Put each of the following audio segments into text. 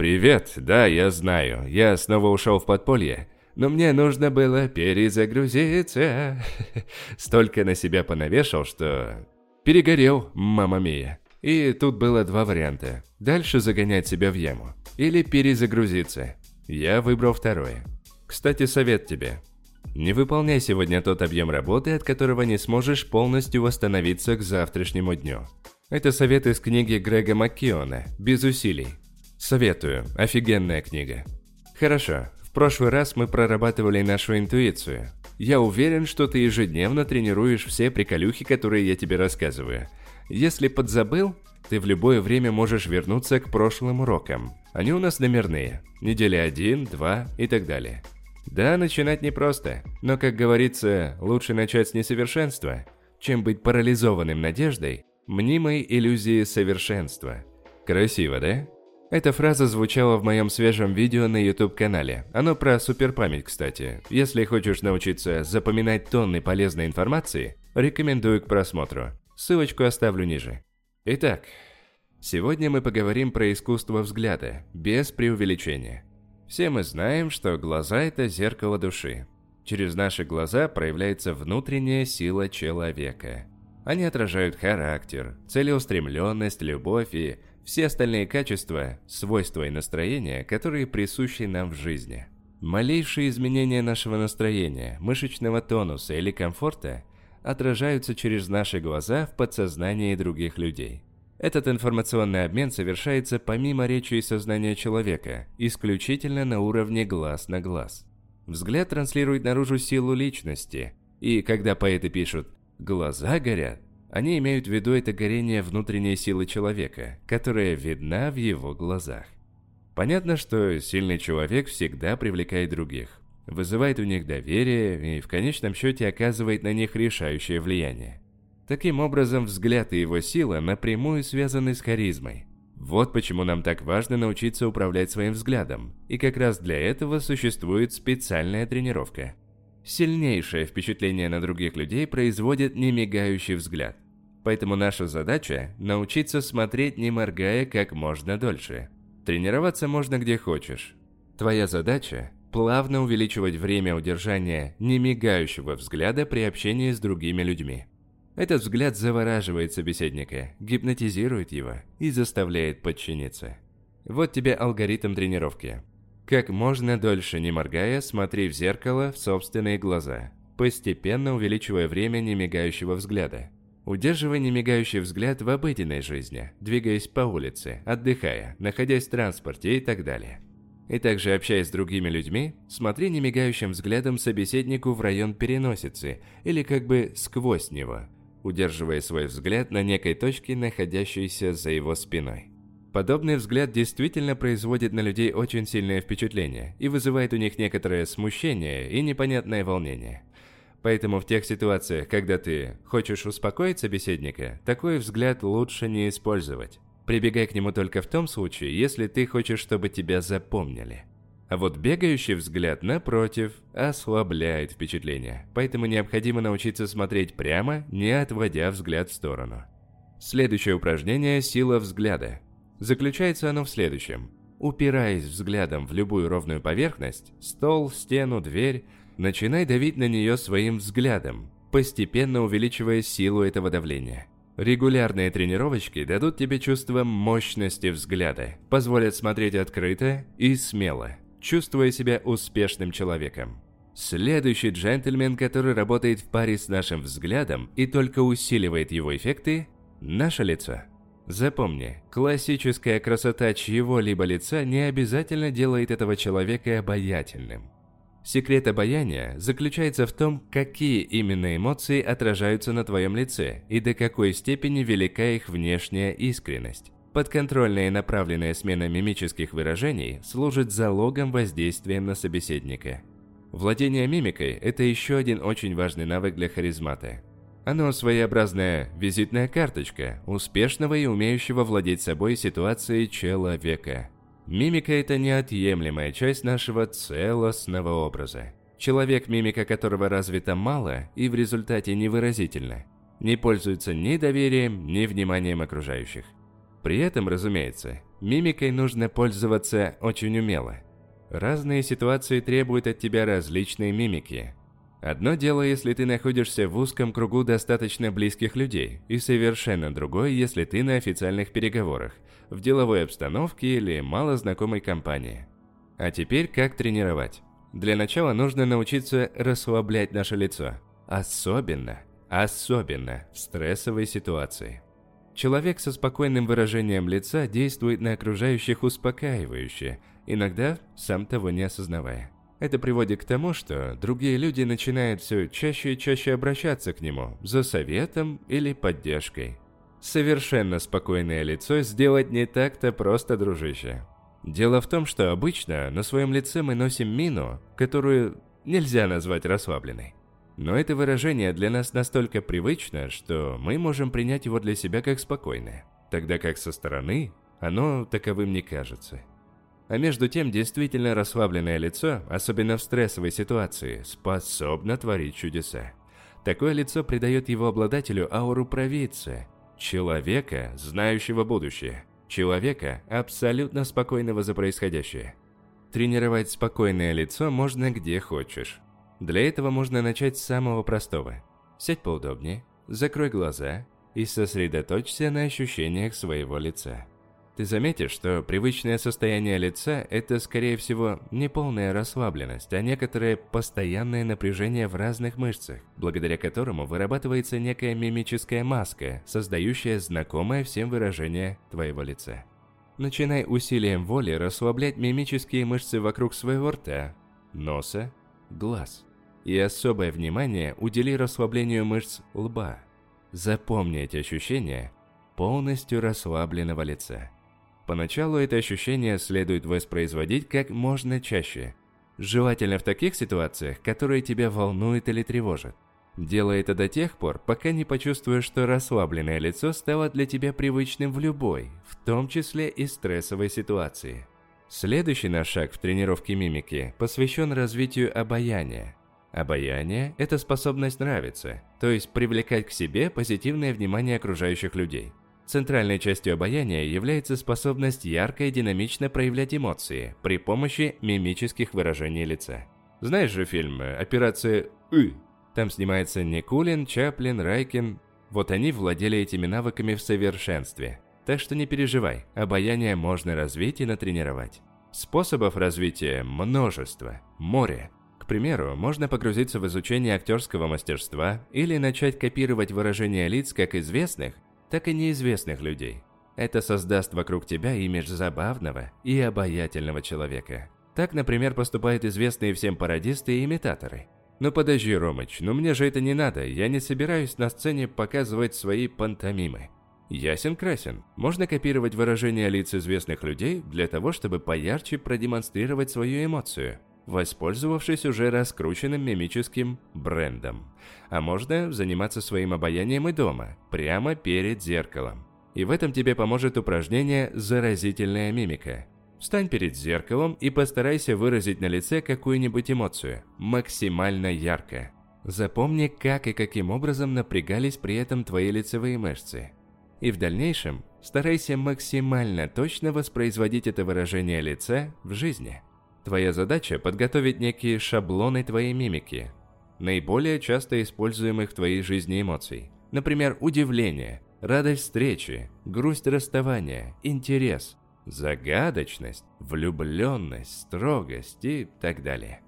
«Привет, да, я знаю, я снова ушел в подполье, но мне нужно было перезагрузиться. Столько на себя понавешал, что... Перегорел, мама мия. И тут было два варианта. Дальше загонять себя в яму. Или перезагрузиться. Я выбрал второе. Кстати, совет тебе. Не выполняй сегодня тот объем работы, от которого не сможешь полностью восстановиться к завтрашнему дню. Это совет из книги Грега Маккиона «Без усилий». Советую, офигенная книга. Хорошо, в прошлый раз мы прорабатывали нашу интуицию. Я уверен, что ты ежедневно тренируешь все приколюхи, которые я тебе рассказываю. Если подзабыл, ты в любое время можешь вернуться к прошлым урокам. Они у нас номерные. Недели 1, 2 и так далее. Да, начинать непросто, но, как говорится, лучше начать с несовершенства, чем быть парализованным надеждой, мнимой иллюзией совершенства. Красиво, да? Эта фраза звучала в моем свежем видео на YouTube-канале. Оно про суперпамять, кстати. Если хочешь научиться запоминать тонны полезной информации, рекомендую к просмотру. Ссылочку оставлю ниже. Итак, сегодня мы поговорим про искусство взгляда, без преувеличения. Все мы знаем, что глаза – это зеркало души. Через наши глаза проявляется внутренняя сила человека. Они отражают характер, целеустремленность, любовь и все остальные качества, свойства и настроения, которые присущи нам в жизни. Малейшие изменения нашего настроения, мышечного тонуса или комфорта отражаются через наши глаза в подсознании других людей. Этот информационный обмен совершается помимо речи и сознания человека, исключительно на уровне глаз на глаз. Взгляд транслирует наружу силу личности, и когда поэты пишут «глаза горят», они имеют в виду это горение внутренней силы человека, которая видна в его глазах. Понятно, что сильный человек всегда привлекает других, вызывает у них доверие и в конечном счете оказывает на них решающее влияние. Таким образом, взгляд и его сила напрямую связаны с харизмой. Вот почему нам так важно научиться управлять своим взглядом, и как раз для этого существует специальная тренировка. Сильнейшее впечатление на других людей производит немигающий взгляд. Поэтому наша задача – научиться смотреть не моргая как можно дольше. Тренироваться можно где хочешь. Твоя задача – плавно увеличивать время удержания немигающего взгляда при общении с другими людьми. Этот взгляд завораживает собеседника, гипнотизирует его и заставляет подчиниться. Вот тебе алгоритм тренировки. Как можно дольше не моргая, смотри в зеркало в собственные глаза, постепенно увеличивая время немигающего взгляда. Удерживай немигающий взгляд в обыденной жизни, двигаясь по улице, отдыхая, находясь в транспорте и так далее. И также общаясь с другими людьми, смотри немигающим взглядом собеседнику в район переносицы или как бы сквозь него – удерживая свой взгляд на некой точке, находящейся за его спиной. Подобный взгляд действительно производит на людей очень сильное впечатление и вызывает у них некоторое смущение и непонятное волнение. Поэтому в тех ситуациях, когда ты хочешь успокоить собеседника, такой взгляд лучше не использовать. Прибегай к нему только в том случае, если ты хочешь, чтобы тебя запомнили. А вот бегающий взгляд, напротив, ослабляет впечатление, поэтому необходимо научиться смотреть прямо, не отводя взгляд в сторону. Следующее упражнение – сила взгляда. Заключается оно в следующем. Упираясь взглядом в любую ровную поверхность – стол, стену, дверь – начинай давить на нее своим взглядом, постепенно увеличивая силу этого давления. Регулярные тренировочки дадут тебе чувство мощности взгляда, позволят смотреть открыто и смело – чувствуя себя успешным человеком. Следующий джентльмен, который работает в паре с нашим взглядом и только усиливает его эффекты – наше лицо. Запомни, классическая красота чьего-либо лица не обязательно делает этого человека обаятельным. Секрет обаяния заключается в том, какие именно эмоции отражаются на твоем лице и до какой степени велика их внешняя искренность. Подконтрольная и направленная смена мимических выражений служит залогом воздействия на собеседника. Владение мимикой – это еще один очень важный навык для харизмата. Оно своеобразная визитная карточка успешного и умеющего владеть собой ситуацией человека. Мимика – это неотъемлемая часть нашего целостного образа. Человек, мимика которого развита мало и в результате невыразительна, не пользуется ни доверием, ни вниманием окружающих. При этом, разумеется, мимикой нужно пользоваться очень умело. Разные ситуации требуют от тебя различные мимики. Одно дело, если ты находишься в узком кругу достаточно близких людей, и совершенно другое, если ты на официальных переговорах, в деловой обстановке или малознакомой компании. А теперь как тренировать? Для начала нужно научиться расслаблять наше лицо. Особенно, особенно в стрессовой ситуации. Человек со спокойным выражением лица действует на окружающих успокаивающе, иногда сам того не осознавая. Это приводит к тому, что другие люди начинают все чаще и чаще обращаться к нему за советом или поддержкой. Совершенно спокойное лицо сделать не так-то просто, дружище. Дело в том, что обычно на своем лице мы носим мину, которую нельзя назвать расслабленной. Но это выражение для нас настолько привычно, что мы можем принять его для себя как спокойное, тогда как со стороны оно таковым не кажется. А между тем, действительно расслабленное лицо, особенно в стрессовой ситуации, способно творить чудеса. Такое лицо придает его обладателю ауру провидца, человека, знающего будущее, человека, абсолютно спокойного за происходящее. Тренировать спокойное лицо можно где хочешь. Для этого можно начать с самого простого. Сядь поудобнее, закрой глаза и сосредоточься на ощущениях своего лица. Ты заметишь, что привычное состояние лица – это, скорее всего, не полная расслабленность, а некоторое постоянное напряжение в разных мышцах, благодаря которому вырабатывается некая мимическая маска, создающая знакомое всем выражение твоего лица. Начинай усилием воли расслаблять мимические мышцы вокруг своего рта, носа, глаз. И особое внимание удели расслаблению мышц лба. Запомни эти ощущения полностью расслабленного лица. Поначалу это ощущение следует воспроизводить как можно чаще. Желательно в таких ситуациях, которые тебя волнуют или тревожат. Делай это до тех пор, пока не почувствуешь, что расслабленное лицо стало для тебя привычным в любой, в том числе и стрессовой ситуации. Следующий наш шаг в тренировке мимики посвящен развитию обаяния. Обаяние – это способность нравиться, то есть привлекать к себе позитивное внимание окружающих людей. Центральной частью обаяния является способность ярко и динамично проявлять эмоции при помощи мимических выражений лица. Знаешь же фильм «Операция «ы»»? Там снимается Никулин, Чаплин, Райкин. Вот они владели этими навыками в совершенстве. Так что не переживай, обаяние можно развить и натренировать. Способов развития множество, море. К примеру, можно погрузиться в изучение актерского мастерства или начать копировать выражения лиц как известных, так и неизвестных людей. Это создаст вокруг тебя имидж забавного и обаятельного человека. Так, например, поступают известные всем пародисты и имитаторы. Ну подожди, Ромыч, ну мне же это не надо, я не собираюсь на сцене показывать свои пантомимы. Ясен-красен. Можно копировать выражения лиц известных людей для того, чтобы поярче продемонстрировать свою эмоцию – воспользовавшись уже раскрученным мимическим брендом. А можно заниматься своим обаянием и дома, прямо перед зеркалом. И в этом тебе поможет упражнение «Заразительная мимика». Встань перед зеркалом и постарайся выразить на лице какую-нибудь эмоцию, максимально ярко. Запомни, как и каким образом напрягались при этом твои лицевые мышцы. И в дальнейшем старайся максимально точно воспроизводить это выражение лица в жизни. Твоя задача – подготовить некие шаблоны твоей мимики, наиболее часто используемых в твоей жизни эмоций. Например, удивление, радость встречи, грусть расставания, интерес, загадочность, влюбленность, строгость и так далее.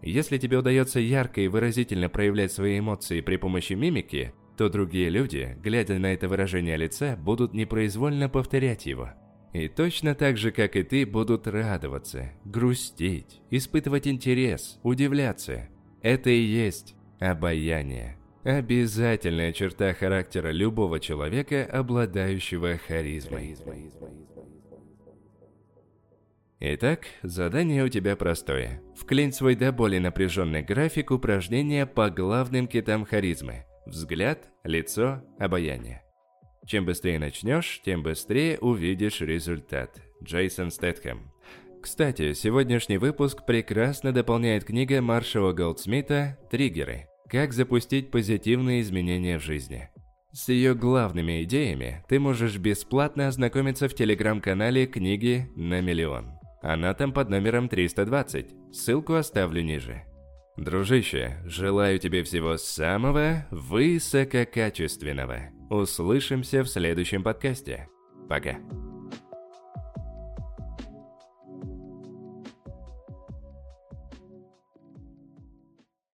Если тебе удается ярко и выразительно проявлять свои эмоции при помощи мимики, то другие люди, глядя на это выражение лица, будут непроизвольно повторять его – и точно так же, как и ты, будут радоваться, грустить, испытывать интерес, удивляться. Это и есть обаяние. Обязательная черта характера любого человека, обладающего харизмой. Итак, задание у тебя простое. Вклинь свой до боли напряженный график упражнения по главным китам харизмы. Взгляд, лицо, обаяние. Чем быстрее начнешь, тем быстрее увидишь результат. Джейсон Стэтхэм. Кстати, сегодняшний выпуск прекрасно дополняет книга Маршала Голдсмита «Триггеры. Как запустить позитивные изменения в жизни». С ее главными идеями ты можешь бесплатно ознакомиться в телеграм-канале «Книги на миллион». Она там под номером 320, ссылку оставлю ниже. Дружище, желаю тебе всего самого высококачественного. Услышимся в следующем подкасте. Пока.